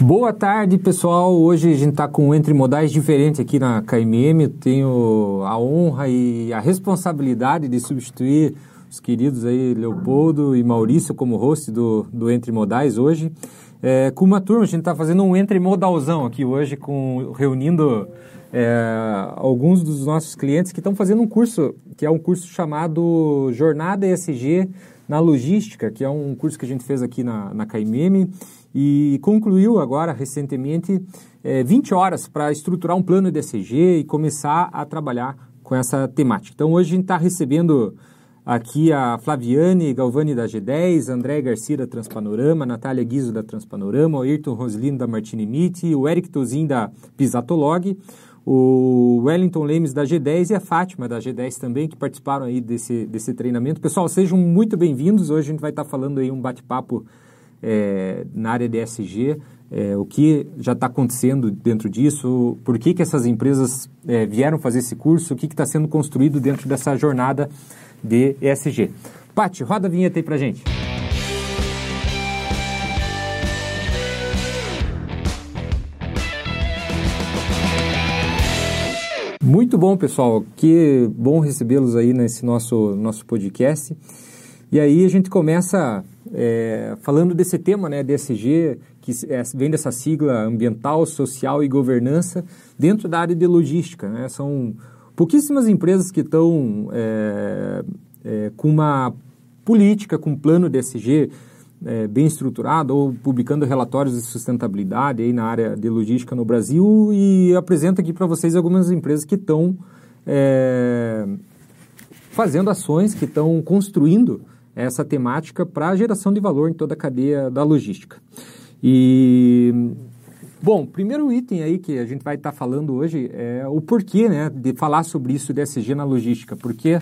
Boa tarde, pessoal. Hoje a gente está com Entre Modais diferente aqui na KMM. Eu tenho a honra e a responsabilidade de substituir os queridos aí Leopoldo e Maurício como host do, do Entre Modais hoje. É, com uma turma, a gente está fazendo um Entre Modalzão aqui hoje, com, reunindo é, alguns dos nossos clientes que estão fazendo um curso, que é um curso chamado Jornada ESG na Logística, que é um curso que a gente fez aqui na, na KMM e concluiu agora, recentemente, é, 20 horas para estruturar um plano de e começar a trabalhar com essa temática. Então, hoje a gente está recebendo aqui a Flaviane Galvani da G10, André Garcia da Transpanorama, Natália Guizo da Transpanorama, o Ayrton Roslino da Martini Meet, o Eric Tozin da Pisatolog, o Wellington Lemes da G10 e a Fátima da G10 também, que participaram aí desse, desse treinamento. Pessoal, sejam muito bem-vindos. Hoje a gente vai estar falando aí um bate-papo é, na área de SG, é, o que já está acontecendo dentro disso, por que, que essas empresas é, vieram fazer esse curso, o que está sendo construído dentro dessa jornada de ESG. Pati, roda a vinheta aí para gente. Muito bom, pessoal. Que bom recebê-los aí nesse nosso, nosso podcast. E aí a gente começa é, falando desse tema, né, DSG, que é, vem dessa sigla ambiental, social e governança, dentro da área de logística. Né? São pouquíssimas empresas que estão é, é, com uma política, com um plano DSG é, bem estruturado ou publicando relatórios de sustentabilidade aí na área de logística no Brasil e apresento aqui para vocês algumas empresas que estão é, fazendo ações, que estão construindo essa temática para a geração de valor em toda a cadeia da logística. E Bom, primeiro item aí que a gente vai estar tá falando hoje é o porquê né, de falar sobre isso de SG na logística. Por que,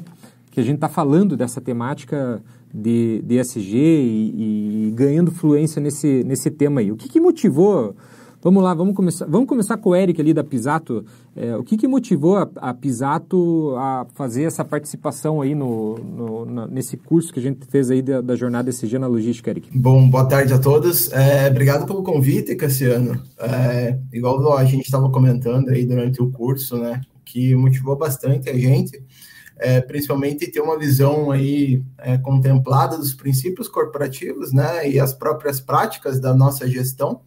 que a gente está falando dessa temática de, de SG e, e, ganhando fluência nesse, nesse tema aí. O que, que motivou Vamos lá, vamos começar, vamos começar com o Eric ali da Pisato. É, o que, que motivou a, a, Pisato a fazer essa participação aí no, no na, nesse curso que a gente fez aí da, da, jornada SG na logística, Eric? Bom, boa tarde a todos. É, obrigado pelo convite, Cassiano. É, igual a gente estava comentando aí durante o curso, né, que motivou bastante a gente, é, principalmente ter uma visão aí é, contemplada dos princípios corporativos, né, e as próprias práticas da nossa gestão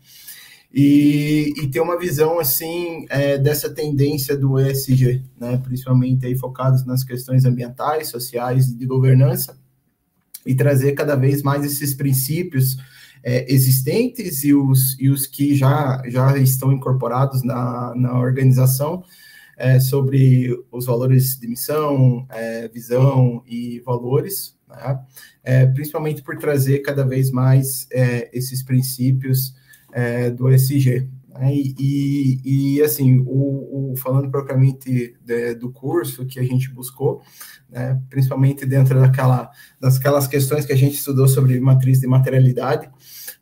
e, e ter uma visão assim é, dessa tendência do ESG, né, principalmente aí focados nas questões ambientais, sociais e de governança, e trazer cada vez mais esses princípios é, existentes e os, e os que já, já estão incorporados na, na organização é, sobre os valores de missão, é, visão e valores, né? É, principalmente por trazer cada vez mais é, esses princípios é, do SG. Né? E, e, e, assim, o, o, falando propriamente de, do curso que a gente buscou, né, principalmente dentro daquela, daquelas questões que a gente estudou sobre matriz de materialidade,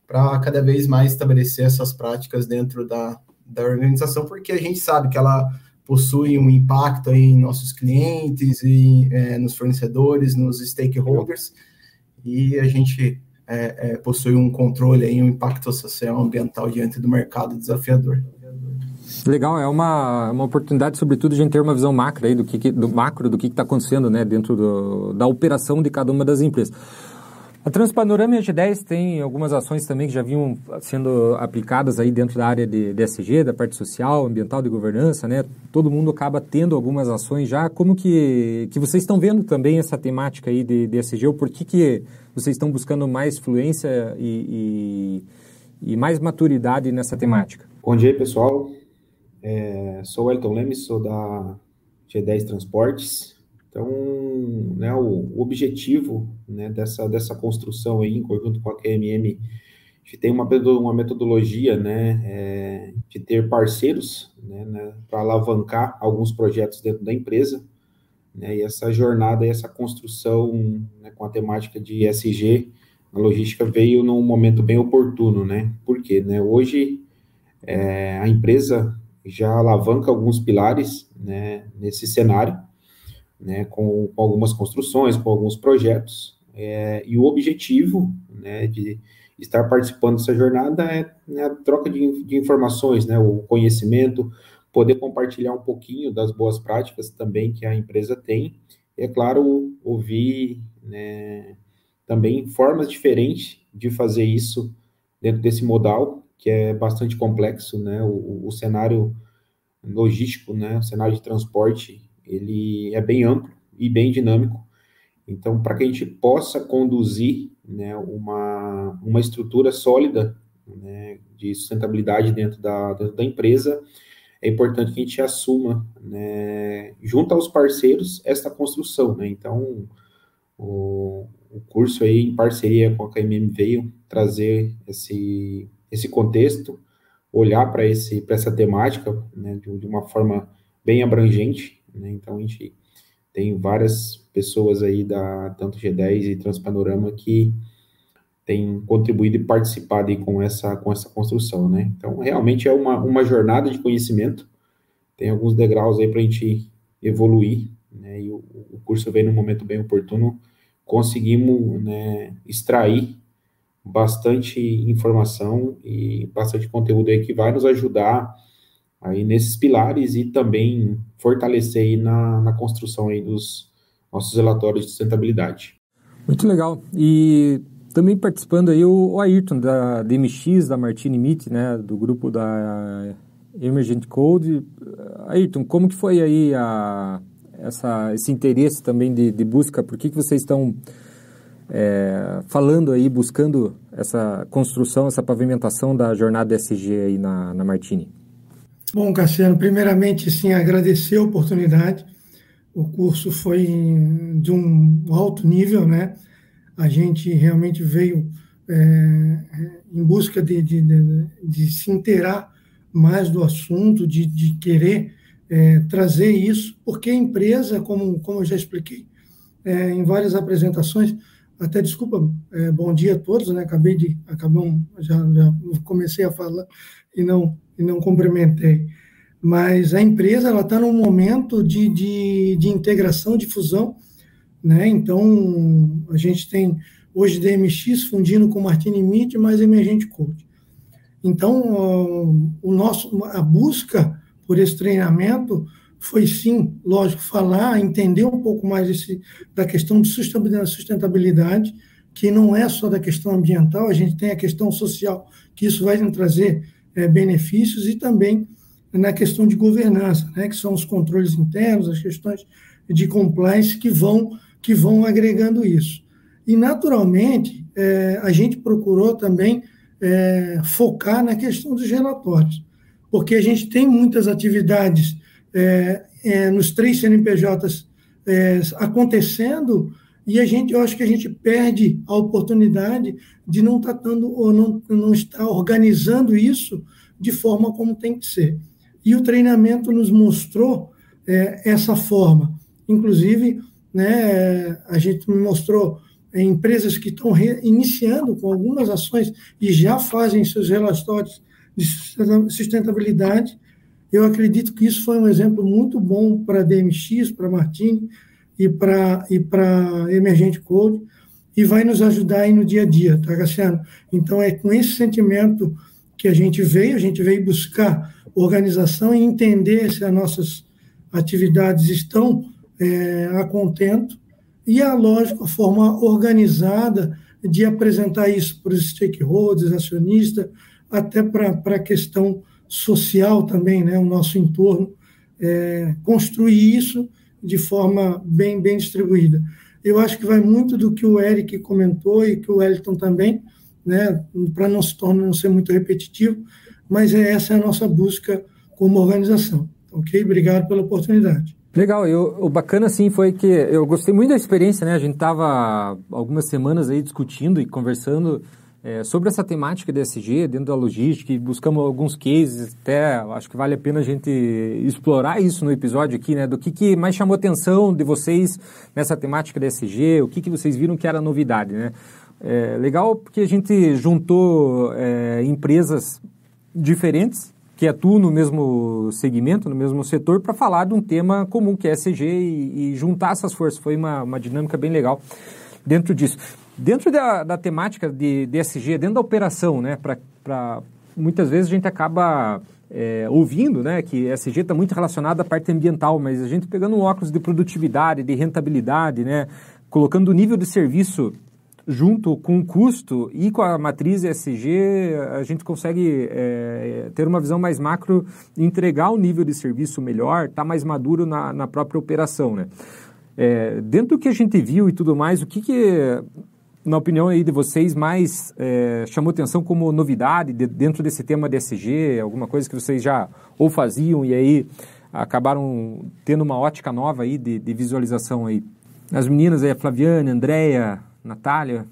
para cada vez mais estabelecer essas práticas dentro da, da organização, porque a gente sabe que ela possui um impacto em nossos clientes, e, é, nos fornecedores, nos stakeholders, e a gente é, é, possui um controle e um impacto social ambiental diante do mercado desafiador. Legal, é uma, uma oportunidade, sobretudo, de a gente ter uma visão macro aí do, que, do macro do que está acontecendo né, dentro do, da operação de cada uma das empresas. A Transpanorama e a G10 tem algumas ações também que já vinham sendo aplicadas aí dentro da área de, de SG, da parte social, ambiental, de governança, né? Todo mundo acaba tendo algumas ações já. Como que, que vocês estão vendo também essa temática aí de, de SG? Ou por que, que vocês estão buscando mais fluência e, e, e mais maturidade nessa temática? Bom dia, pessoal. É, sou o Elton Lemes, sou da G10 Transportes. Então, né, o, objetivo né, dessa, dessa construção aí, em conjunto com a QMM, gente tem uma, uma metodologia né, é, de ter parceiros né, né, para alavancar alguns projetos dentro da empresa. Né, e essa jornada essa construção né, com a temática de ESG, a logística veio num momento bem oportuno, né? Porque né, hoje é, a empresa já alavanca alguns pilares né, nesse cenário, né, com, com algumas construções, com alguns projetos, é, e o objetivo né, de, estar participando dessa jornada é né, a troca de, de informações, né, o conhecimento, poder compartilhar um pouquinho das boas práticas também que a empresa tem. E, é claro, ouvir né, também formas diferentes de fazer isso dentro desse modal, que é bastante complexo, né? O, o cenário logístico, né? O cenário de transporte, ele é bem amplo e bem dinâmico. Então, para que a gente possa conduzir né, uma, uma estrutura sólida né, de sustentabilidade dentro da, dentro da empresa, é importante que a gente assuma, né, junto aos parceiros, esta construção. Né? Então, o, o curso aí, em parceria com a KMM, veio trazer esse, esse contexto, olhar para essa temática né, de, de, uma forma bem abrangente. Né? Então, a gente tem várias pessoas aí da tanto G10 e Transpanorama que têm contribuído e participado aí com essa com essa construção, né? Então realmente é uma, uma jornada de conhecimento. Tem alguns degraus aí para a gente evoluir, né? E o, o curso vem num momento bem oportuno. Conseguimos né, extrair bastante informação e bastante conteúdo aí que vai nos ajudar aí nesses pilares e também fortalecer aí na, na construção aí dos nossos relatórios de sustentabilidade. Muito legal. E também participando aí o, Ayrton da DMX, da Martini Meet, né, do grupo da Emergent Code. Ayrton, como que foi aí a, essa, esse interesse também de, de busca? Por que, que vocês estão é, falando aí, buscando essa construção, essa pavimentação da jornada SG aí na, na Martini? Bom, Cassiano, primeiramente, sim, agradecer a oportunidade. O curso foi de um alto nível, né? A gente realmente veio é, em busca de, de, de, de, se inteirar mais do assunto, de, querer é, trazer isso, porque a empresa, como, como eu já expliquei é, em várias apresentações, até desculpa, é, bom dia a todos, né? Acabei de, acabam, já, já comecei a falar e não e não cumprimentei. Mas a empresa ela está num momento de, de, de integração, de fusão, né? Então a gente tem hoje DMX fundindo com Martini Meet mais Emergente Code. Então o nosso a busca por esse treinamento foi sim, lógico, falar, entender um pouco mais esse, da questão de sustentabilidade, que não é só da questão ambiental, a gente tem a questão social, que isso vai trazer é, benefícios, e também na questão de governança, né, que são os controles internos, as questões de compliance que vão, que vão agregando isso. E, naturalmente, é, a gente procurou também é, focar na questão dos relatórios, porque a gente tem muitas atividades é, é, nos três CNPJs é, acontecendo e a gente, eu acho que a gente perde a oportunidade de não estar tá ou não, não estar organizando isso de forma como tem que ser. E o treinamento nos mostrou é, essa forma. Inclusive, né, a gente mostrou é, empresas que estão iniciando com algumas ações e já fazem seus relatórios de sustentabilidade eu acredito que isso foi um exemplo muito bom para a DMX, para a Martini e para e para Emergente Code, e vai nos ajudar aí no dia a dia, tá, Cassiano? Então, é com esse sentimento que a gente veio, a gente veio buscar organização e entender se as nossas atividades estão é, a contento, e a lógica, a forma organizada de apresentar isso para os stakeholders, acionistas, até para a questão social também, né, o nosso entorno, é, construir isso de forma bem, bem distribuída. Eu acho que vai muito do que o Eric comentou e que o Wellington também, né, para não se tornar não ser muito repetitivo, mas é, essa é a nossa busca como organização. Ok? Obrigado pela oportunidade. Legal, eu, o bacana sim foi que eu gostei muito da experiência, né? A gente estava algumas semanas aí discutindo e conversando é, sobre essa temática de SG dentro da logística e buscamos alguns cases, até acho que vale a pena a gente explorar isso no episódio aqui, né? Do que, que mais chamou atenção de vocês nessa temática de SG, o que, que vocês viram que era novidade, né? É, legal porque a gente juntou é, empresas diferentes que atuam no mesmo segmento, no mesmo setor, para falar de um tema comum que é SG e, e juntar essas forças. Foi uma, uma dinâmica bem legal dentro disso. Dentro da, da temática de, de SG, dentro da operação, né, para muitas vezes a gente acaba é, ouvindo né, que SG está muito relacionado à parte ambiental, mas a gente pegando um óculos de produtividade, de rentabilidade, né, colocando o nível de serviço junto com o custo e com a matriz ESG, a gente consegue é, ter uma visão mais macro, entregar um nível de serviço melhor, estar tá mais maduro na, na própria operação. Né? É, dentro do que a gente viu e tudo mais, o que, que na opinião aí de vocês, mais é, chamou atenção como novidade de, dentro desse tema de ESG, alguma coisa que vocês já ou faziam e aí acabaram tendo uma ótica nova aí de, de visualização aí? As meninas aí, a Flaviane, a Andrea, Natália,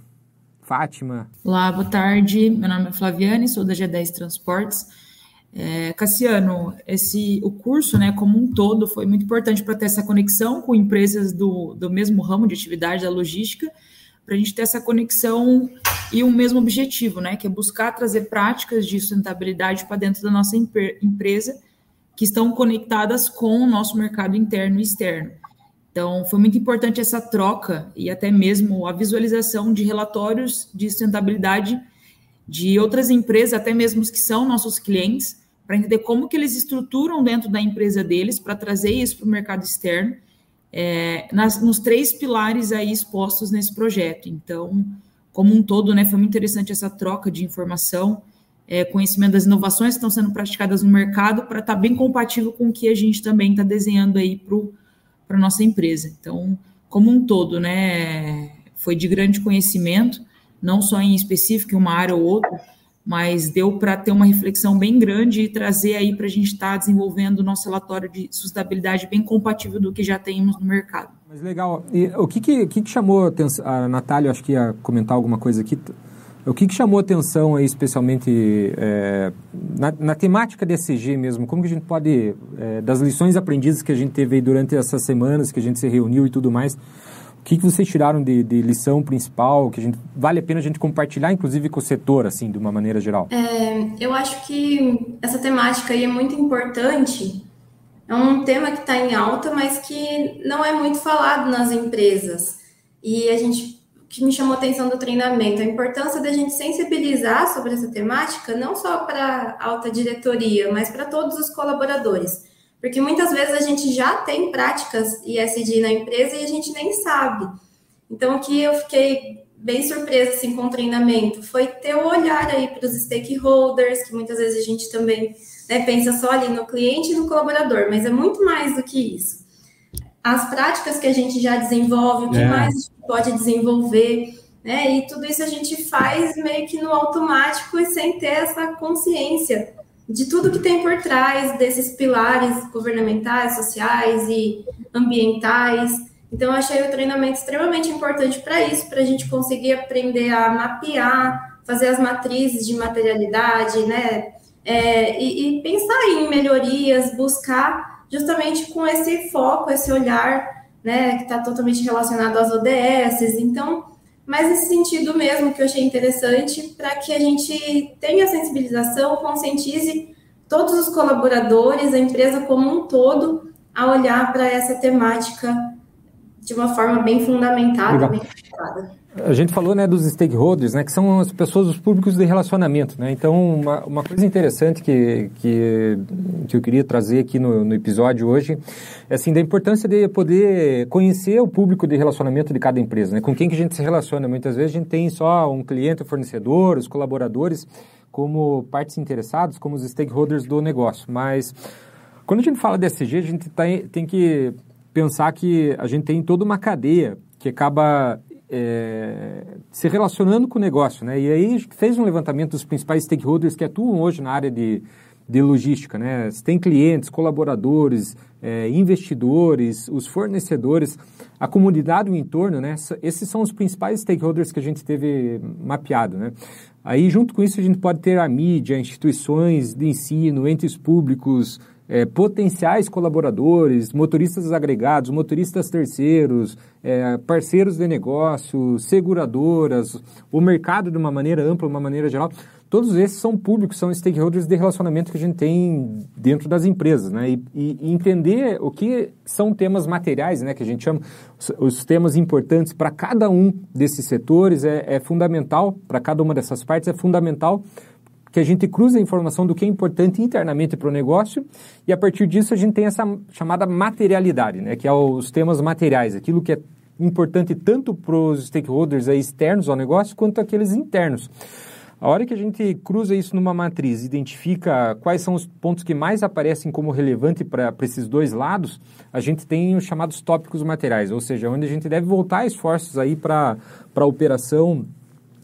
Fátima. Olá, boa tarde. Meu nome é Flaviane, sou da G10 Transportes. É, Cassiano, esse, o curso, né, como um todo, foi muito importante para ter essa conexão com empresas do, do mesmo ramo de atividade da logística, para a gente ter essa conexão e o mesmo objetivo, né, que é buscar trazer práticas de sustentabilidade para dentro da nossa empresa que estão conectadas com o nosso mercado interno e externo. Então, foi muito importante essa troca e até mesmo a visualização de relatórios de sustentabilidade de outras empresas, até mesmo os que são nossos clientes, para entender como que eles estruturam dentro da empresa deles para trazer isso para o mercado externo, é, nas, nos três pilares aí expostos nesse projeto. Então, como um todo, né, foi muito interessante essa troca de informação, é, conhecimento das inovações que estão sendo praticadas no mercado para estar tá bem compatível com o que a gente também está desenhando aí para para nossa empresa. Então, como um todo, né, foi de grande conhecimento, não só em específico em uma área ou outra, mas deu para ter uma reflexão bem grande e trazer aí para a gente estar tá desenvolvendo o nosso relatório de sustentabilidade bem compatível do que já temos no mercado. Mas legal. E o que, que, que chamou a atenção? A Natália, acho que ia comentar alguma coisa aqui. O que, que chamou atenção aí, especialmente é, na, na, temática de SG mesmo? Como que a gente pode, é, das lições aprendidas que a gente teve aí durante essas semanas que a gente se reuniu e tudo mais, que, que vocês tiraram de, de lição principal que gente, vale a pena a gente compartilhar, inclusive com o setor, assim, de uma maneira geral? É, eu acho que essa temática aí é muito importante. É um tema que está em alta, mas que não é muito falado nas empresas. E a gente que me chamou a atenção do treinamento, a importância da gente sensibilizar sobre essa temática, não só para a alta diretoria, mas para todos os colaboradores. Porque muitas vezes a gente já tem práticas ISD na empresa e a gente nem sabe. Então, o que eu fiquei bem surpresa assim, com o treinamento foi ter o olhar aí para os stakeholders, que muitas vezes a gente também né, pensa só ali no cliente e no colaborador, mas é muito mais do que isso as práticas que a gente já desenvolve, o que é. mais a gente pode desenvolver, né? E tudo isso a gente faz meio que no automático e sem ter essa consciência de tudo que tem por trás desses pilares governamentais, sociais e ambientais. Então, eu achei o treinamento extremamente importante para isso, para a gente conseguir aprender a mapear, fazer as matrizes de materialidade, né? É, e, e pensar em melhorias, buscar justamente com esse foco, esse olhar, né, que está totalmente relacionado às ODS. Então, mas nesse sentido mesmo que eu achei interessante, para que a gente tenha sensibilização, conscientize todos os colaboradores, a empresa como um todo, a olhar para essa temática de uma forma bem fundamentada, Legal. bem focada. A gente falou né, dos stakeholders, né, que são as pessoas, os públicos de relacionamento. Né? Então, uma, uma coisa interessante que, que, que eu queria trazer aqui no, no episódio hoje é assim, da importância de poder conhecer o público de relacionamento de cada empresa. Né? Com quem que a gente se relaciona. Muitas vezes a gente tem só um cliente, um fornecedor, os colaboradores como partes interessadas, como os stakeholders do negócio. Mas quando a gente fala de SG, a gente tá, tem que pensar que a gente tem toda uma cadeia que acaba é, se relacionando com o negócio, né? E aí fez um levantamento dos principais stakeholders que atuam hoje na área de, de logística, né? Você tem clientes, colaboradores, é, investidores, os fornecedores, a comunidade o entorno, né? Esses são os principais stakeholders que a gente teve mapeado, né? Aí, junto com isso, a gente pode ter a mídia, instituições de ensino, entes públicos, é, potenciais colaboradores, motoristas agregados, motoristas terceiros, é, parceiros de negócio, seguradoras, o mercado de uma maneira ampla, de uma maneira geral. todos esses são públicos, são stakeholders de relacionamento que a gente tem dentro das empresas, né? E, e, entender o que são temas materiais, né? Que a gente chama os, os temas importantes para cada um desses setores é, é fundamental, para cada uma dessas partes é fundamental que a gente cruza a informação do que é importante internamente para o negócio e a partir disso a gente tem essa chamada materialidade, né? Que é os temas materiais, aquilo que é importante tanto para os stakeholders externos ao negócio quanto aqueles internos. A hora que a gente cruza isso numa matriz, identifica quais são os pontos que mais aparecem como relevante para esses dois lados, a gente tem os chamados tópicos materiais, ou seja, onde a gente deve voltar esforços aí para a operação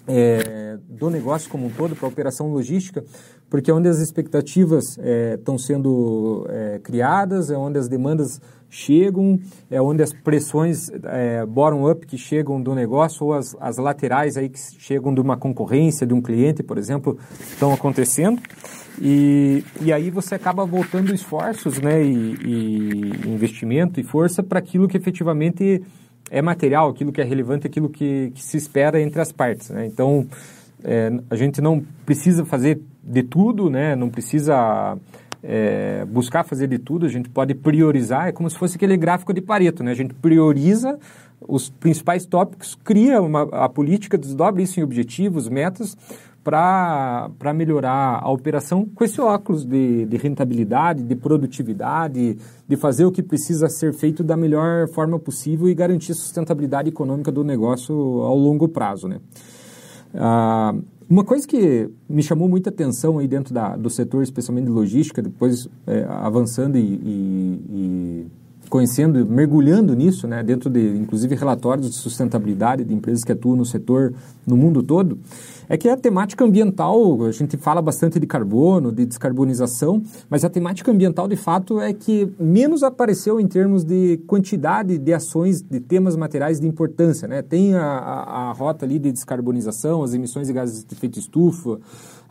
é, do negócio como um todo, para a operação logística, porque é onde as expectativas estão é, sendo é, criadas, é onde as demandas chegam, é onde as pressões é, bottom-up que chegam do negócio ou as, as laterais aí que chegam de uma concorrência, de um cliente, por exemplo, estão acontecendo. E, e aí você acaba voltando esforços né, e, e investimento e força para aquilo que efetivamente é material, aquilo que é relevante, aquilo que, que se espera entre as partes. Né? Então, é, a gente não precisa fazer de tudo, né? não precisa é, buscar fazer de tudo, a gente pode priorizar, é como se fosse aquele gráfico de Pareto, né? a gente prioriza os principais tópicos, cria uma, a política, desdobra isso em objetivos, metas, para melhorar a operação com esse óculos de, de, rentabilidade, de produtividade, de fazer o que precisa ser feito da melhor forma possível e garantir sustentabilidade econômica do negócio ao longo prazo. Né? Ah, uma coisa que me chamou muita atenção aí dentro da, do setor, especialmente de logística, depois é, avançando e, e, conhecendo, mergulhando nisso, né, dentro de, inclusive, relatórios de sustentabilidade de empresas que atuam no setor no mundo todo, é que a temática ambiental, a gente fala bastante de carbono, de descarbonização, mas a temática ambiental, de fato, é que menos apareceu em termos de quantidade de ações, de temas materiais de importância. Né? Tem a, a, a rota ali de descarbonização, as emissões de gases de efeito estufa,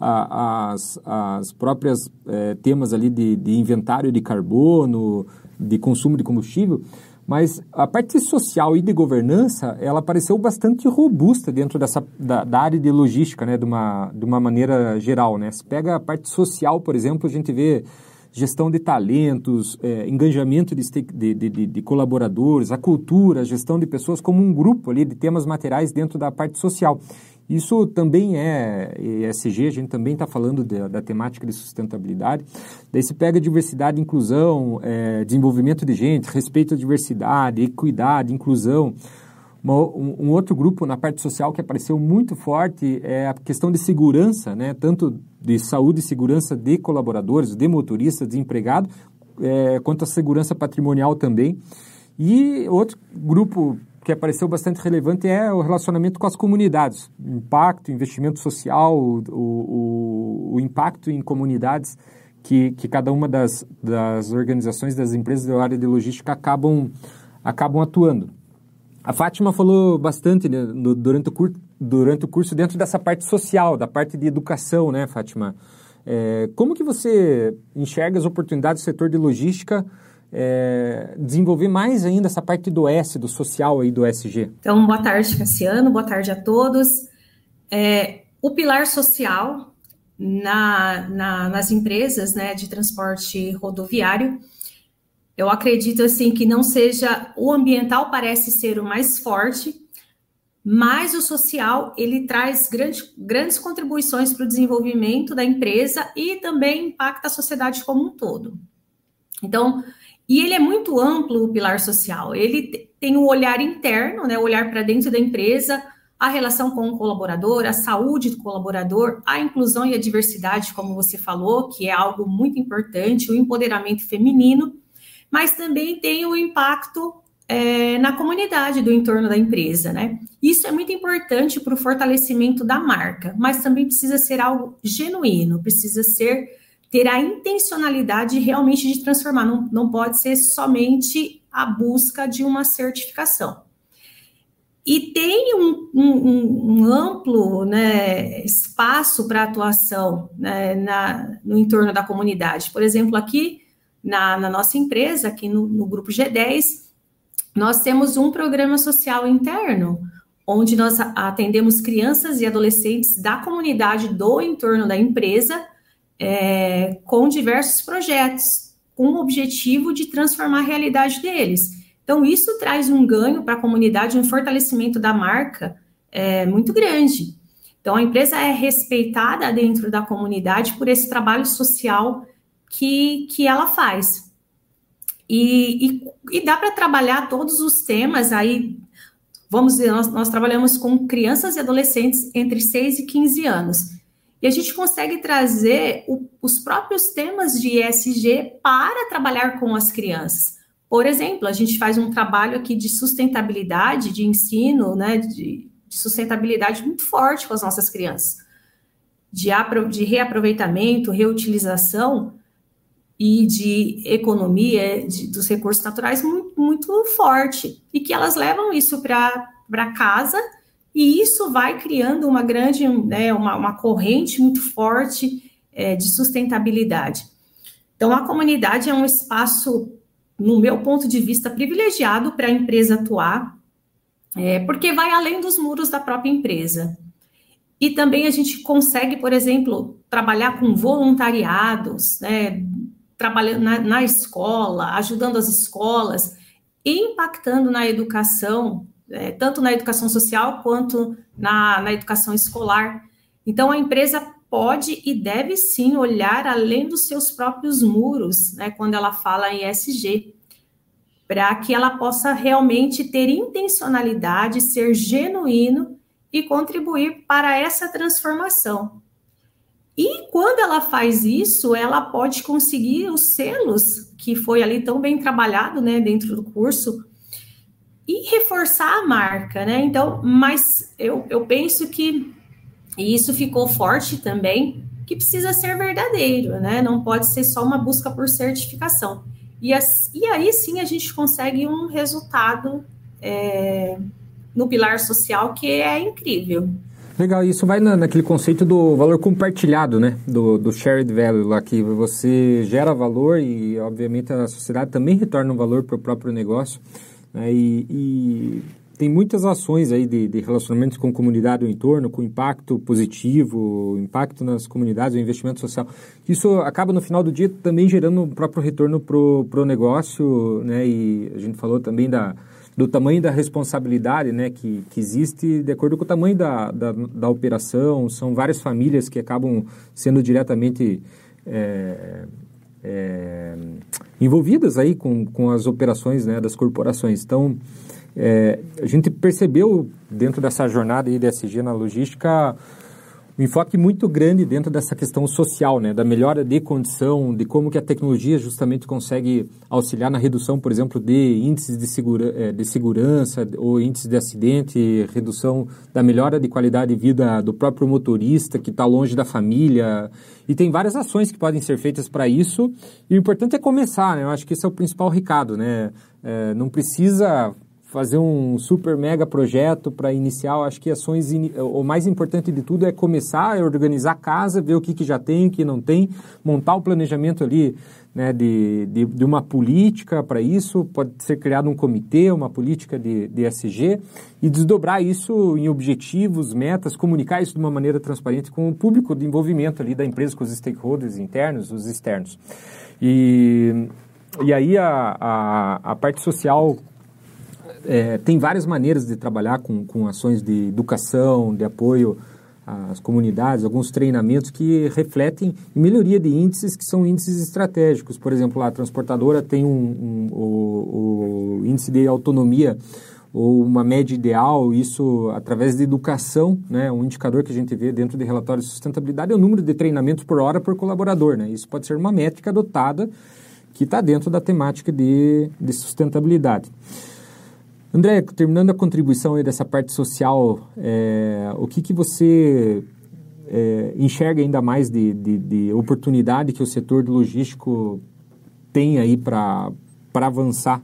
as, as próprias é, temas ali de, de inventário de carbono, de consumo de combustível, mas a parte social e de governança, ela pareceu bastante robusta dentro dessa, da, da, área de logística, né, de uma, de uma maneira geral. Né? Se pega a parte social, por exemplo, a gente vê gestão de talentos, é, engajamento de, de, de, de, colaboradores, a cultura, a gestão de pessoas como um grupo ali de temas materiais dentro da parte social. Isso também é ESG, a gente também está falando de, da temática de sustentabilidade. Daí se pega diversidade, inclusão, é, desenvolvimento de gente, respeito à diversidade, equidade, inclusão. Uma, um, um, outro grupo na parte social que apareceu muito forte é a questão de segurança, né? tanto de saúde e segurança de colaboradores, de motoristas, de empregados, é, quanto a segurança patrimonial também. E outro grupo que apareceu bastante relevante é o relacionamento com as comunidades, impacto, investimento social, o, o, o impacto em comunidades que, que cada uma das, das organizações, das empresas da área de logística acabam, acabam atuando. A Fátima falou bastante né, no, durante, o cur, durante o curso dentro dessa parte social, da parte de educação, né, Fátima? É, como que você enxerga as oportunidades do setor de logística é, desenvolver mais ainda essa parte do S, do social aí do SG. Então, boa tarde, Cassiano, boa tarde a todos. É, o pilar social na, na, nas empresas né, de transporte rodoviário, eu acredito assim que não seja o ambiental parece ser o mais forte, mas o social ele traz grande, grandes contribuições para o desenvolvimento da empresa e também impacta a sociedade como um todo. Então, e ele é muito amplo, o pilar social. Ele tem o olhar interno, né, olhar para dentro da empresa, a relação com o colaborador, a saúde do colaborador, a inclusão e a diversidade, como você falou, que é algo muito importante, o empoderamento feminino, mas também tem o impacto é, na comunidade do entorno da empresa, né? Isso é muito importante para o fortalecimento da marca, mas também precisa ser algo genuíno, precisa ser ter a intencionalidade realmente de transformar, não, não pode ser somente a busca de uma certificação. E tem um, um, um amplo né, espaço para atuação né, na, no entorno da comunidade. Por exemplo, aqui na, na nossa empresa, aqui no, no grupo G10, nós temos um programa social interno, onde nós atendemos crianças e adolescentes da comunidade do entorno da empresa é, com diversos projetos, com o objetivo de transformar a realidade deles. Então, isso traz um ganho para a comunidade, um fortalecimento da marca é, muito grande. Então, a empresa é respeitada dentro da comunidade por esse trabalho social que, que ela faz. E, e, e dá para trabalhar todos os temas aí. Vamos dizer, nós, nós trabalhamos com crianças e adolescentes entre 6 e 15 anos. E a gente consegue trazer o, os próprios temas de ESG para trabalhar com as crianças. Por exemplo, a gente faz um trabalho aqui de sustentabilidade, de ensino, né, de, de sustentabilidade muito forte com as nossas crianças, de, de reaproveitamento, reutilização e de economia de, dos recursos naturais muito, muito forte, e que elas levam isso para casa, e isso vai criando uma grande, né, uma, uma corrente muito forte é, de sustentabilidade. Então, a comunidade é um espaço no meu ponto de vista, privilegiado para a empresa atuar, é, porque vai além dos muros da própria empresa. E também a gente consegue, por exemplo, trabalhar com voluntariados, né, trabalhando na, na escola, ajudando as escolas, impactando na educação, é, tanto na educação social quanto na, na educação escolar. Então, a empresa pode e deve sim olhar além dos seus próprios muros, né, quando ela fala em ESG, para que ela possa realmente ter intencionalidade, ser genuíno e contribuir para essa transformação. E quando ela faz isso, ela pode conseguir os selos que foi ali tão bem trabalhado, né, dentro do curso, e reforçar a marca, né? Então, mas eu, eu penso que e isso ficou forte também, que precisa ser verdadeiro, né? Não pode ser só uma busca por certificação. E, as, e aí sim a gente consegue um resultado é, no pilar social que é incrível. Legal, isso vai na, naquele conceito do valor compartilhado, né? Do, do shared value, lá que você gera valor e, obviamente, a sociedade também retorna um valor para o próprio negócio. Né? E, e tem muitas ações aí de, de relacionamentos com comunidade do entorno, com impacto positivo, impacto nas comunidades, o investimento social. Isso acaba no final do dia também gerando um próprio retorno para o negócio, né? E a gente falou também da, do tamanho da responsabilidade né, que, que existe de acordo com o tamanho da, da, da operação. São várias famílias que acabam sendo diretamente é, é, envolvidas aí com, com as operações né, das corporações. Então, é, a gente percebeu dentro dessa jornada aí ESG na logística um enfoque muito grande dentro dessa questão social, né, da melhora de condição, de como que a tecnologia justamente consegue auxiliar na redução, por exemplo, de índices de, segura, é, de segurança ou índices de acidente, redução da melhora de qualidade de vida do próprio motorista que está longe da família. E tem várias ações que podem ser feitas para isso. E o importante é começar, né? Eu acho que esse é o principal recado, né? É, não precisa fazer um super mega projeto para iniciar, acho que ações, o mais importante de tudo é começar a organizar a casa, ver o que, que já tem, o que não tem, montar o planejamento ali né, de, de, de uma política para isso, pode ser criado um comitê, uma política de, de SG e desdobrar isso em objetivos, metas, comunicar isso de uma maneira transparente com o público de envolvimento ali da empresa, com os stakeholders internos, os externos. E, e aí a, a, a parte social é, tem várias maneiras de trabalhar com, com ações de educação, de apoio às comunidades, alguns treinamentos que refletem melhoria de índices que são índices estratégicos. Por exemplo, a transportadora tem um, um o, o índice de autonomia ou uma média ideal, isso através de educação, né, um indicador que a gente vê dentro de relatórios de sustentabilidade é o número de treinamentos por hora por colaborador. Né? Isso pode ser uma métrica adotada que está dentro da temática de, de sustentabilidade. André, terminando a contribuição aí dessa parte social, é, o que, que você é, enxerga ainda mais de, de, de, oportunidade que o setor logístico tem aí para avançar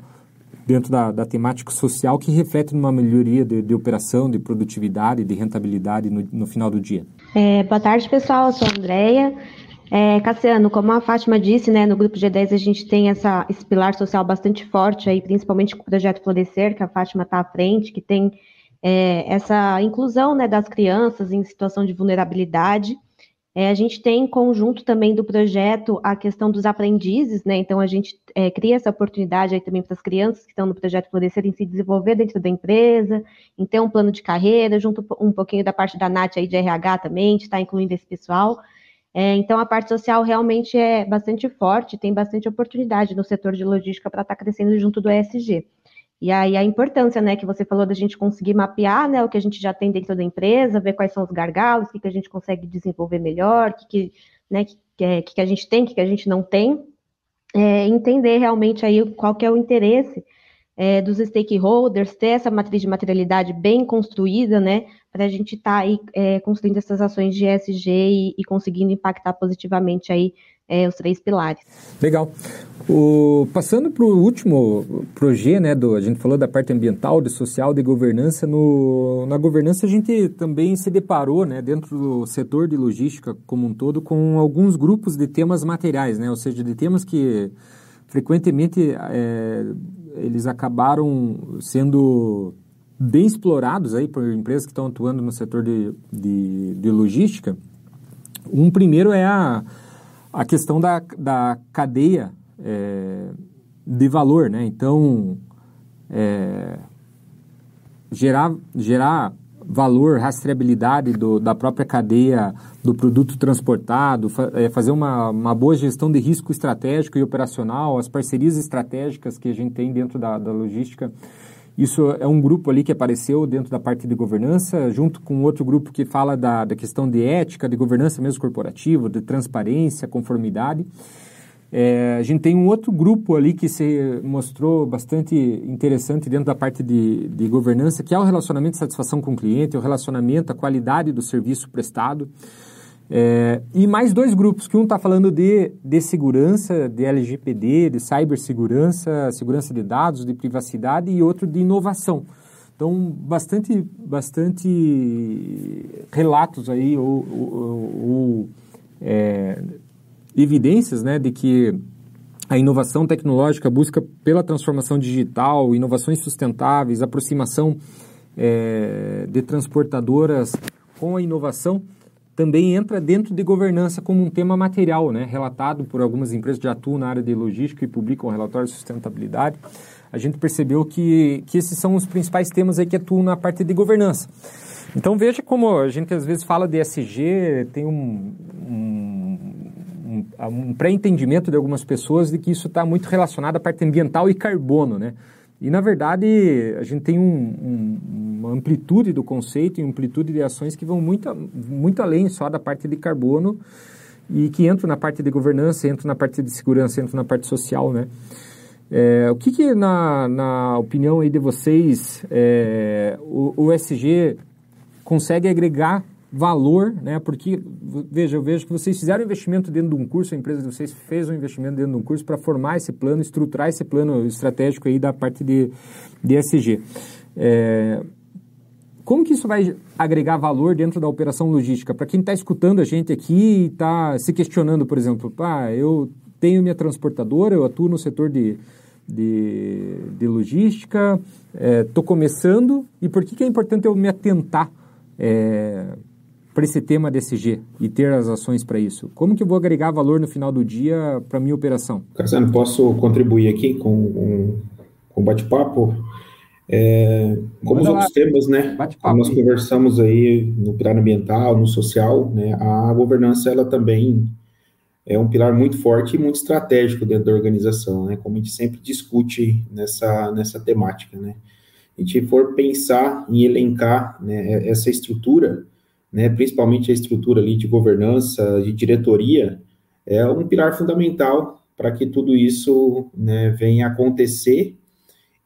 dentro da, da temática social que reflete numa melhoria de, de operação, de produtividade, de rentabilidade no, no final do dia? É, boa tarde, pessoal. Eu sou a Andrea. É, Cassiano, como a Fátima disse, né, no grupo G10 a gente tem essa, esse pilar social bastante forte aí, principalmente com o projeto Florescer, que a Fátima está à frente, que tem é, essa inclusão né, das crianças em situação de vulnerabilidade. É, a gente tem em conjunto também do projeto a questão dos aprendizes, né? Então a gente é, cria essa oportunidade aí também para as crianças que estão no projeto Florescerem se desenvolver dentro da empresa, em ter um plano de carreira, junto um pouquinho da parte da NAT aí de RH também, está incluindo esse pessoal. É, então a parte social realmente é bastante forte, tem bastante oportunidade no setor de logística para estar tá crescendo junto do ESG. E aí a importância, né, que você falou da gente conseguir mapear, né, o que a gente já tem dentro da empresa, ver quais são os gargalos, o que, que a gente consegue desenvolver melhor, o que, que, né, que, que, que a gente tem, o que, que a gente não tem, é, entender realmente aí qual que é o interesse é, dos stakeholders, ter essa matriz de materialidade bem construída, né, para a gente estar tá aí é, construindo essas ações de ESG e, e conseguindo impactar positivamente aí é, os três pilares. Legal. O, passando para o último projeto, né, do, a gente falou da parte ambiental, de social, de governança. No, na governança a gente também se deparou, né, dentro do setor de logística como um todo, com alguns grupos de temas materiais, né, ou seja, de temas que frequentemente é, eles acabaram sendo bem explorados aí por empresas que estão atuando no setor de, de, de logística. Um primeiro é a a questão da, da cadeia é, de valor, né? Então, é, gerar, gerar valor, rastreabilidade do, da própria cadeia do produto transportado, fa, é, fazer uma, uma boa gestão de risco estratégico e operacional, as parcerias estratégicas que a gente tem dentro da, da logística isso é um grupo ali que apareceu dentro da parte de governança, junto com outro grupo que fala da, da questão de ética, de governança mesmo corporativa, de transparência, conformidade. É, a gente tem um outro grupo ali que se mostrou bastante interessante dentro da parte de, de governança, que é o relacionamento de satisfação com o cliente, o relacionamento, a qualidade do serviço prestado. É, e mais dois grupos, que um está falando de, de segurança, de LGPD, de cibersegurança, segurança de dados, de privacidade, e outro de inovação. Então, bastante, bastante relatos aí, ou, ou, ou é, evidências né, de que a inovação tecnológica busca pela transformação digital, inovações sustentáveis, aproximação é, de transportadoras com a inovação, também entra dentro de governança como um tema material, né, relatado por algumas empresas que atuam na área de logística e publicam relatórios de sustentabilidade. A gente percebeu que, que esses são os principais temas aí que atuam na parte de governança. Então veja como a gente às vezes fala de ESG, tem um, um, um, um pré-entendimento de algumas pessoas de que isso está muito relacionado à parte ambiental e carbono, né? E, na verdade, a gente tem um, um, uma amplitude do conceito e amplitude de ações que vão muito, muito além só da parte de carbono e que entram na parte de governança, entram na parte de segurança, entram na parte social, né? É, o que, que na, na opinião aí de vocês, é, o, o SG consegue agregar valor, né? Porque, veja, eu vejo que vocês fizeram investimento dentro de um curso, a empresa de vocês fez um investimento dentro de um curso para formar esse plano, estruturar esse plano estratégico aí da parte de, de SG. É, como que isso vai agregar valor dentro da operação logística? Para quem está escutando a gente aqui e está se questionando, por exemplo, ah, eu tenho minha transportadora, eu atuo no setor de, de, de logística, estou é, começando, e por que, que é importante eu me atentar é, para esse tema DSG e ter as ações para isso? Como que eu vou agregar valor no final do dia para a minha operação? Cassiano, posso contribuir aqui com um, um bate-papo? É, como os outros temas, né? Como nós conversamos aí no pilar ambiental, no social, né? A governança, ela também é um pilar muito forte e muito estratégico dentro da organização, né? Como a gente sempre discute nessa, nessa temática, né? A gente for pensar em elencar né, essa estrutura, né, principalmente a estrutura ali de governança, de diretoria, é um pilar fundamental para que tudo isso né, venha acontecer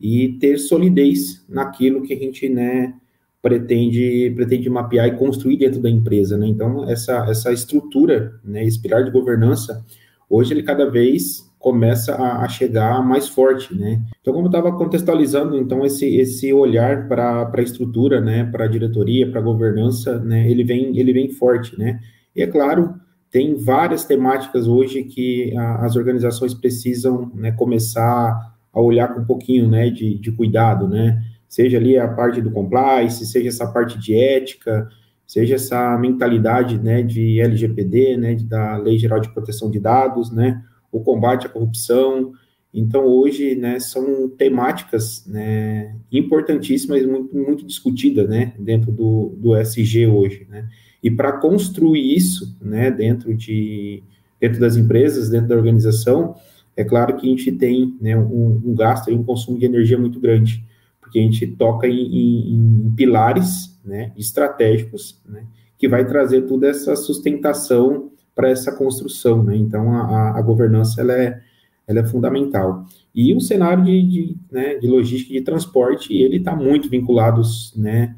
e ter solidez naquilo que a gente né, pretende, pretende mapear e construir dentro da empresa. Né? Então, essa, essa estrutura, né, esse pilar de governança, hoje ele cada vez começa a, a chegar mais forte, né? Então, como eu estava contextualizando, então esse esse olhar para a estrutura, né, para a diretoria, para a governança, né, ele vem ele vem forte, né? E é claro, tem várias temáticas hoje que a, as organizações precisam né, começar a olhar com um pouquinho, né, de, de cuidado, né? seja ali a parte do compliance, seja essa parte de ética, seja essa mentalidade, né, de LGPD, né, da Lei Geral de Proteção de Dados, né, o combate à corrupção. Então, hoje, né, são temáticas, né, importantíssimas, muito, muito discutidas, né, dentro do, do SG hoje, né. E para construir isso, né, dentro de dentro das empresas, dentro da organização, é claro que a gente tem né, um, um gasto e um consumo de energia muito grande, porque a gente toca em, em, em pilares né, estratégicos, né, que vai trazer toda essa sustentação para essa construção. Né? Então, a, a, governança ela é, ela é fundamental. E o cenário de, de, né, de logística e de transporte, ele está muito vinculado né,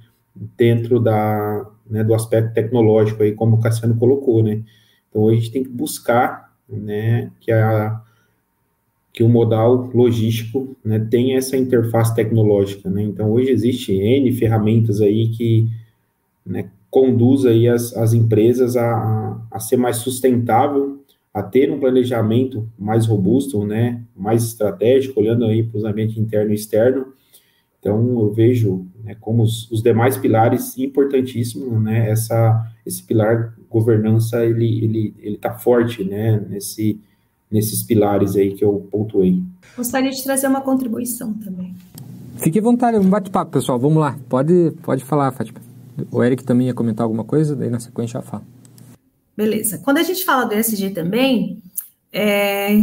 dentro da, né, do aspecto tecnológico, aí, como o Cassiano colocou. Né? Então, a gente tem que buscar né, que a que o modal logístico né, tem essa interface tecnológica. Né? Então, hoje existe N ferramentas aí que né, conduz aí as, as empresas a, a ser mais sustentável, a ter um planejamento mais robusto, né, mais estratégico, olhando aí para os ambientes interno e externo. Então, eu vejo né, como os, os, demais pilares importantíssimos, né, essa, esse pilar governança, ele ele ele está forte, né, nesse nesses pilares aí que eu pontuei. Gostaria de trazer uma contribuição também. Fique à vontade, um bate-papo, pessoal. Vamos lá. Pode, pode falar, Fátima. O Eric também ia comentar alguma coisa, daí na sequência já fala. Beleza. Quando a gente fala do ESG também, é,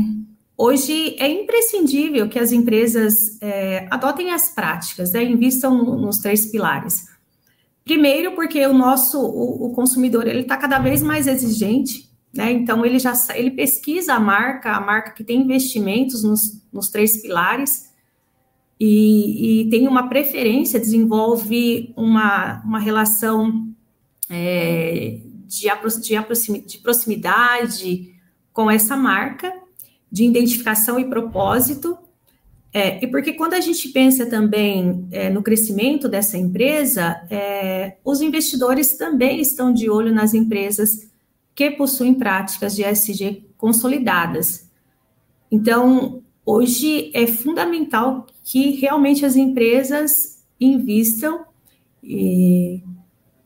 hoje é imprescindível que as empresas é, adotem as práticas, né, invistam nos três pilares. Primeiro, porque o nosso o, o consumidor ele está cada vez mais exigente né? Então ele já ele pesquisa a marca, a marca que tem investimentos nos, nos três pilares e, e, tem uma preferência, desenvolve uma, uma relação é, de, de, de proximidade com essa marca, de identificação e propósito. É, e porque quando a gente pensa também é, no crescimento dessa empresa, é, os investidores também estão de olho nas empresas que possuem práticas de ESG consolidadas. Então, hoje é fundamental que realmente as empresas invistam e,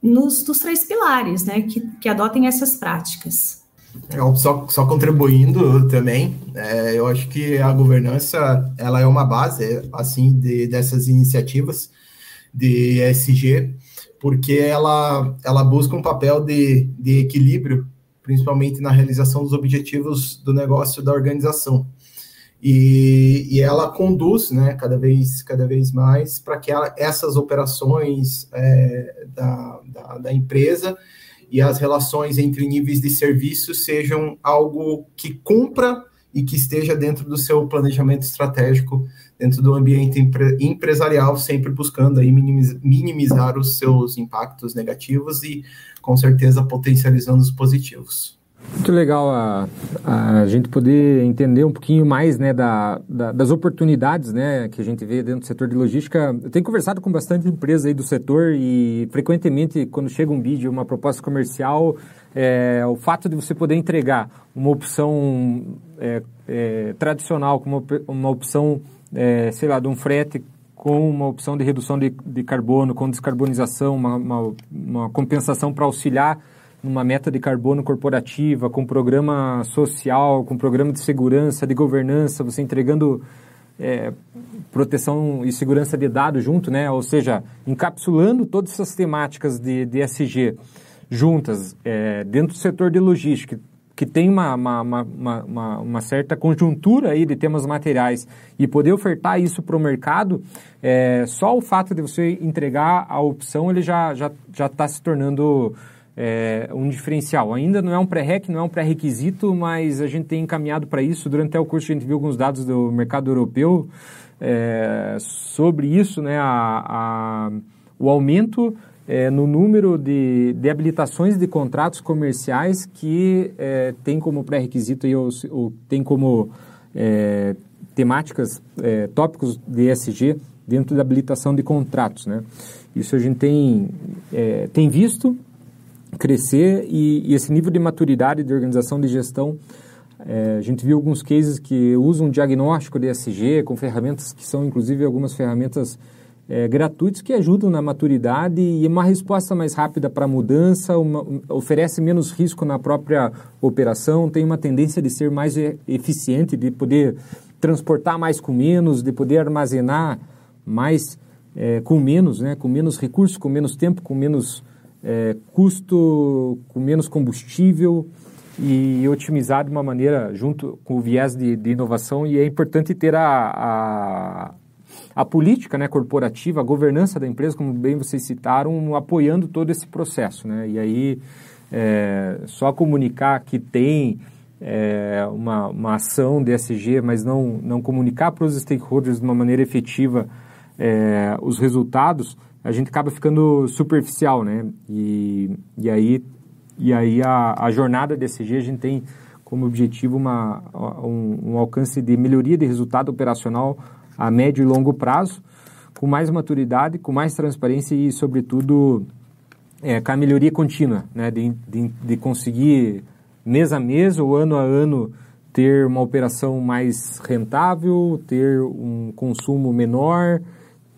nos, nos, três pilares, né, que, que adotem essas práticas. É, só, só contribuindo também, é, eu acho que a governança ela é uma base assim de, dessas iniciativas de ESG, porque ela, ela busca um papel de, de equilíbrio principalmente na realização dos objetivos do negócio da organização. E, e ela conduz, né, cada vez, cada vez mais para que ela, essas operações é, da, da, da empresa e as relações entre níveis de serviço sejam algo que cumpra e que esteja dentro do seu planejamento estratégico, dentro do ambiente empre empresarial, sempre buscando aí minimizar, minimizar os seus impactos negativos e com certeza potencializando os positivos. Muito legal a, a gente poder entender um pouquinho mais né, da, da, das oportunidades né, que a gente vê dentro do setor de logística. Eu tenho conversado com bastante empresas aí do setor e frequentemente quando chega um vídeo, uma proposta comercial, é, o fato de você poder entregar uma opção é, é, tradicional como uma, uma opção, é, sei lá, de um frete com uma opção de redução de, de carbono, com descarbonização, uma, uma, uma compensação para auxiliar numa meta de carbono corporativa, com programa social, com programa de segurança, de governança, você entregando é, proteção e segurança de dados junto, né? Ou seja, encapsulando todas essas temáticas de, de SG juntas é, dentro do setor de logística, que tem uma, uma, uma, uma, uma certa conjuntura aí de temas materiais e poder ofertar isso para o mercado, é, só o fato de você entregar a opção, ele já está já, já tá se tornando é, um diferencial. Ainda não é um pré-req, não é um pré-requisito, mas a gente tem encaminhado para isso. Durante o curso a gente viu alguns dados do mercado europeu é, sobre isso, né, a, a, o aumento é, no número de, de habilitações de contratos comerciais que é, tem como pré-requisito ou, ou, tem como é, temáticas, é, tópicos de ESG dentro da habilitação de contratos. Né? Isso a gente tem, é, tem visto crescer e, e, esse nível de maturidade de organização de gestão, é, a gente viu alguns cases que usam diagnóstico de ESG com ferramentas que são inclusive algumas ferramentas é, gratuitos que ajudam na maturidade e uma resposta mais rápida para a mudança, uma, oferece menos risco na própria operação, tem uma tendência de ser mais eficiente, de poder transportar mais com menos, de poder armazenar mais é, com menos, né, com menos recursos, com menos tempo, com menos é, custo, com menos combustível e otimizar de uma maneira junto com o viés de, de inovação e é importante ter a, a, a, política né, corporativa, a governança da empresa, como bem vocês citaram, apoiando todo esse processo. Né? E aí, é, só comunicar que tem é, uma, uma ação de SG, mas não, não comunicar para os stakeholders de uma maneira efetiva é, os resultados, a gente acaba ficando superficial, né? E, e aí, e aí a, a jornada SG a gente tem como objetivo uma, um, um alcance de melhoria de resultado operacional a médio e longo prazo, com mais maturidade, com mais transparência e, sobretudo, é, com a melhoria contínua, né? de, de, de conseguir mês a mês ou ano a ano ter uma operação mais rentável, ter um consumo menor,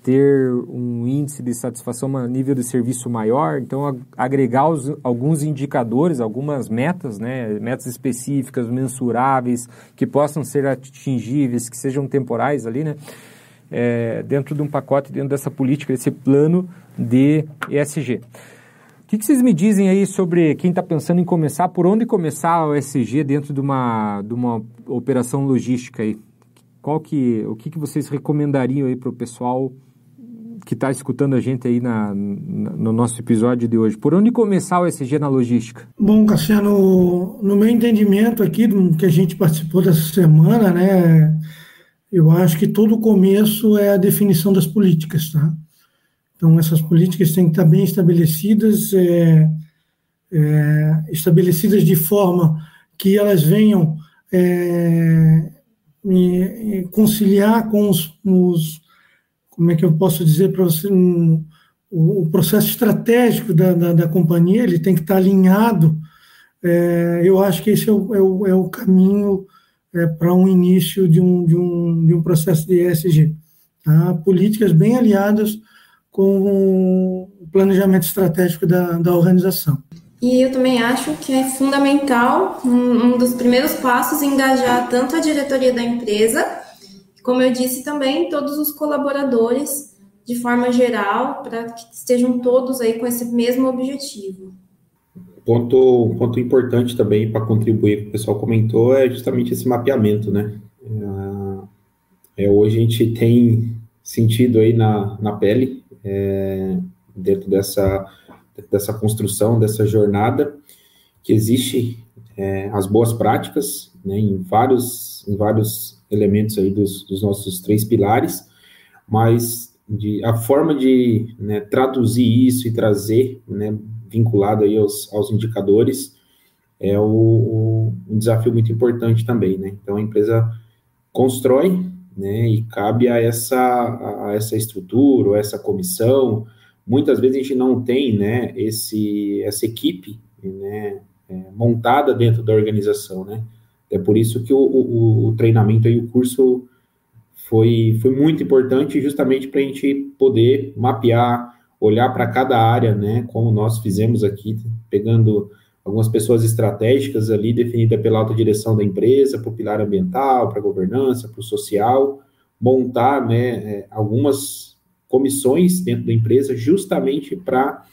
ter um índice de satisfação, um nível de serviço maior, então agregar os, alguns indicadores, algumas metas, né, metas específicas, mensuráveis, que possam ser atingíveis, que sejam temporais ali, né, é, dentro de um pacote, dentro dessa política, desse plano de ESG. O que, que, vocês me dizem aí sobre quem está pensando em começar, por onde começar o ESG dentro de uma, de uma operação logística aí? Qual que, o que, que vocês recomendariam aí para o pessoal que está escutando a gente aí na, na, no nosso episódio de hoje? Por onde começar o ESG na logística? Bom, Cassiano, no meu entendimento aqui, do que a gente participou dessa semana, né, eu acho que todo o começo é a definição das políticas, tá? Então, essas políticas têm que estar bem estabelecidas, é, é, estabelecidas de forma que elas venham é, conciliar com os, os, como é que eu posso dizer para você, um, o, processo estratégico da, da, da, companhia, ele tem que estar alinhado. É, eu acho que esse é o, é o, é o caminho é, para um início de um, de, um, de um processo de ESG. Tá? Políticas bem aliadas com o planejamento estratégico da, da organização. E eu também acho que é fundamental, um, um dos primeiros passos, engajar tanto a diretoria da empresa, como eu disse também, todos os colaboradores, de forma geral, para que estejam todos aí com esse mesmo objetivo. Ponto, ponto importante também para contribuir, que o pessoal comentou, é justamente esse mapeamento, né? É, é, hoje a gente tem sentido aí na, na pele é, dentro dessa, dessa construção, dessa jornada, que existe é, as boas práticas né, em, vários, em vários elementos aí dos, dos nossos três pilares, mas de, a forma de né, traduzir isso e trazer, né, vinculado aí aos, aos indicadores, é o, um desafio muito importante também, né? Então, a empresa constrói né? E cabe a essa, a essa estrutura, a essa comissão. Muitas vezes a gente não tem, né, esse, essa equipe, né, é, montada dentro da organização, né? É por isso que o, o, o treinamento e o curso foi, foi muito importante, justamente para a gente poder mapear, olhar para cada área, né? Como nós fizemos aqui, pegando algumas pessoas estratégicas ali, definida pela alta direção da empresa, para o pilar ambiental, para a governança, para o social, montar né, é, algumas comissões dentro da empresa, justamente para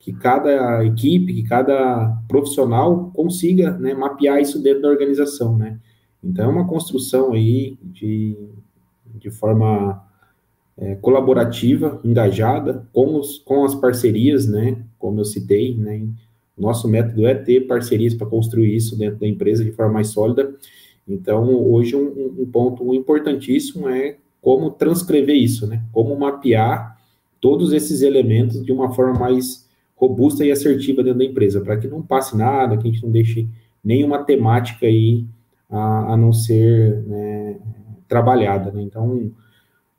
que cada equipe, que cada profissional consiga né, mapear isso dentro da organização, né? Então, é uma construção aí de, de forma é, colaborativa, engajada, com, os, com as parcerias, né? Como eu citei, né? Nosso método é ter parcerias para construir isso dentro da empresa de forma mais sólida. Então, hoje, um, um ponto importantíssimo é como transcrever isso, né? Como mapear todos esses elementos de uma forma mais robusta e assertiva dentro da empresa, para que não passe nada, que a gente não deixe nenhuma temática aí a, a não ser né, trabalhada, né? Então,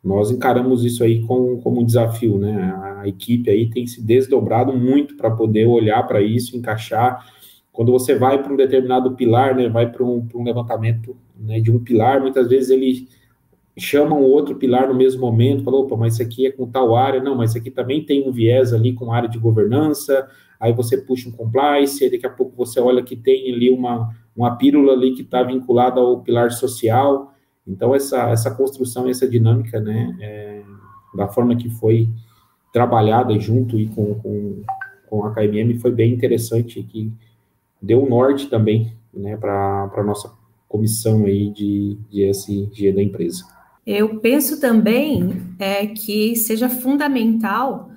nós encaramos isso aí como, como um desafio, né? A equipe aí tem se desdobrado muito para poder olhar para isso, encaixar. Quando você vai para um determinado pilar, né, vai para um, um levantamento né, de um pilar, muitas vezes ele chamam outro pilar no mesmo momento, falou, opa, mas isso aqui é com tal área, não, mas isso aqui também tem um viés ali com área de governança, aí você puxa um compliance, daqui a pouco você olha que tem ali uma, uma pílula ali que está vinculada ao pilar social, então essa, essa construção, essa dinâmica, né, é, da forma que foi trabalhada junto e com, com, com a KMM foi bem interessante, que deu norte também, né, para a nossa comissão aí de, de SG da empresa. Eu penso também é, que seja fundamental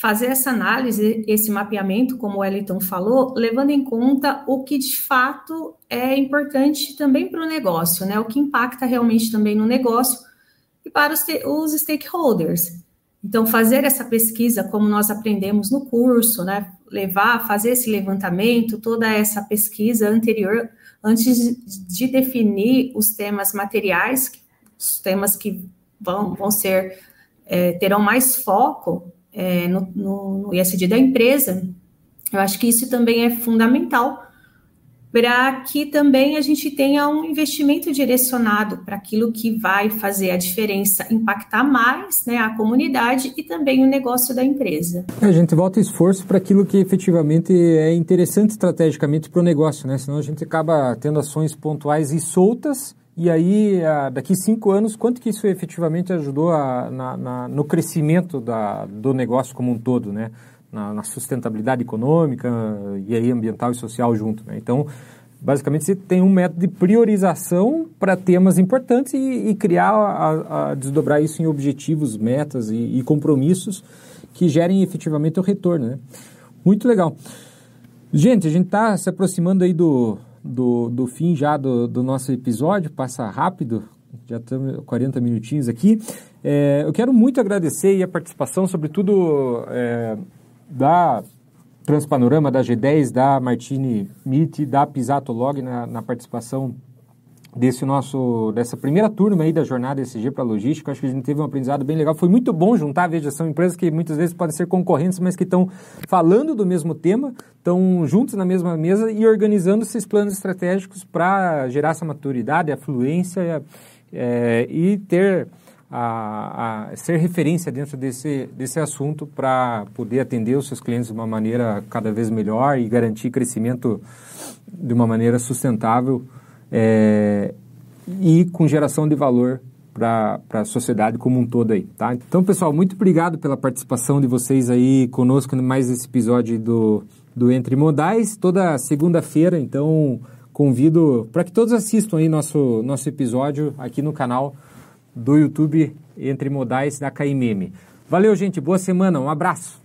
fazer essa análise, esse mapeamento, como o Wellington falou, levando em conta o que de fato é importante também para o negócio, né? O que impacta realmente também no negócio e para os, os stakeholders. Então, fazer essa pesquisa, como nós aprendemos no curso, né? Levar, fazer esse levantamento, toda essa pesquisa anterior, antes de definir os temas materiais, os temas que vão, vão ser, é, terão mais foco é, no, no, no ISD da empresa, eu acho que isso também é fundamental para que também a gente tenha um investimento direcionado para aquilo que vai fazer a diferença, impactar mais né, a comunidade e também o negócio da empresa. É, a gente volta esforço para aquilo que efetivamente é interessante estrategicamente para o negócio, né? Senão a gente acaba tendo ações pontuais e soltas e aí, daqui cinco anos, quanto que isso efetivamente ajudou a, na, na, no crescimento da, do negócio como um todo, né? Na, na, sustentabilidade econômica e aí ambiental e social junto, né? Então, basicamente, você tem um método de priorização para temas importantes e, e criar, a, a, desdobrar isso em objetivos, metas e, e compromissos que gerem efetivamente o retorno, né? Muito legal. Gente, a gente está se aproximando aí do, do, do fim já do, do nosso episódio, passa rápido, já estamos 40 minutinhos aqui. É, eu quero muito agradecer a participação, sobretudo é, da Transpanorama, da G10, da Martini Mit, da Pisato Log na, na participação desse nosso dessa primeira turma aí da jornada SG para logística. Acho que a gente teve um aprendizado bem legal. Foi muito bom juntar, veja, são empresas que muitas vezes podem ser concorrentes, mas que estão falando do mesmo tema, estão juntos na mesma mesa e organizando esses planos estratégicos para gerar essa maturidade, a fluência é, e ter a, a, ser referência dentro desse, desse assunto para poder atender os seus clientes de uma maneira cada vez melhor e garantir crescimento de uma maneira sustentável é, e com geração de valor para a sociedade como um todo aí, tá? Então, pessoal, muito obrigado pela participação de vocês aí conosco em mais esse episódio do, do Entre Modais, toda segunda-feira, então convido para que todos assistam aí nosso, nosso episódio aqui no canal do YouTube Entre Modais da KMM. Valeu, gente, boa semana, um abraço!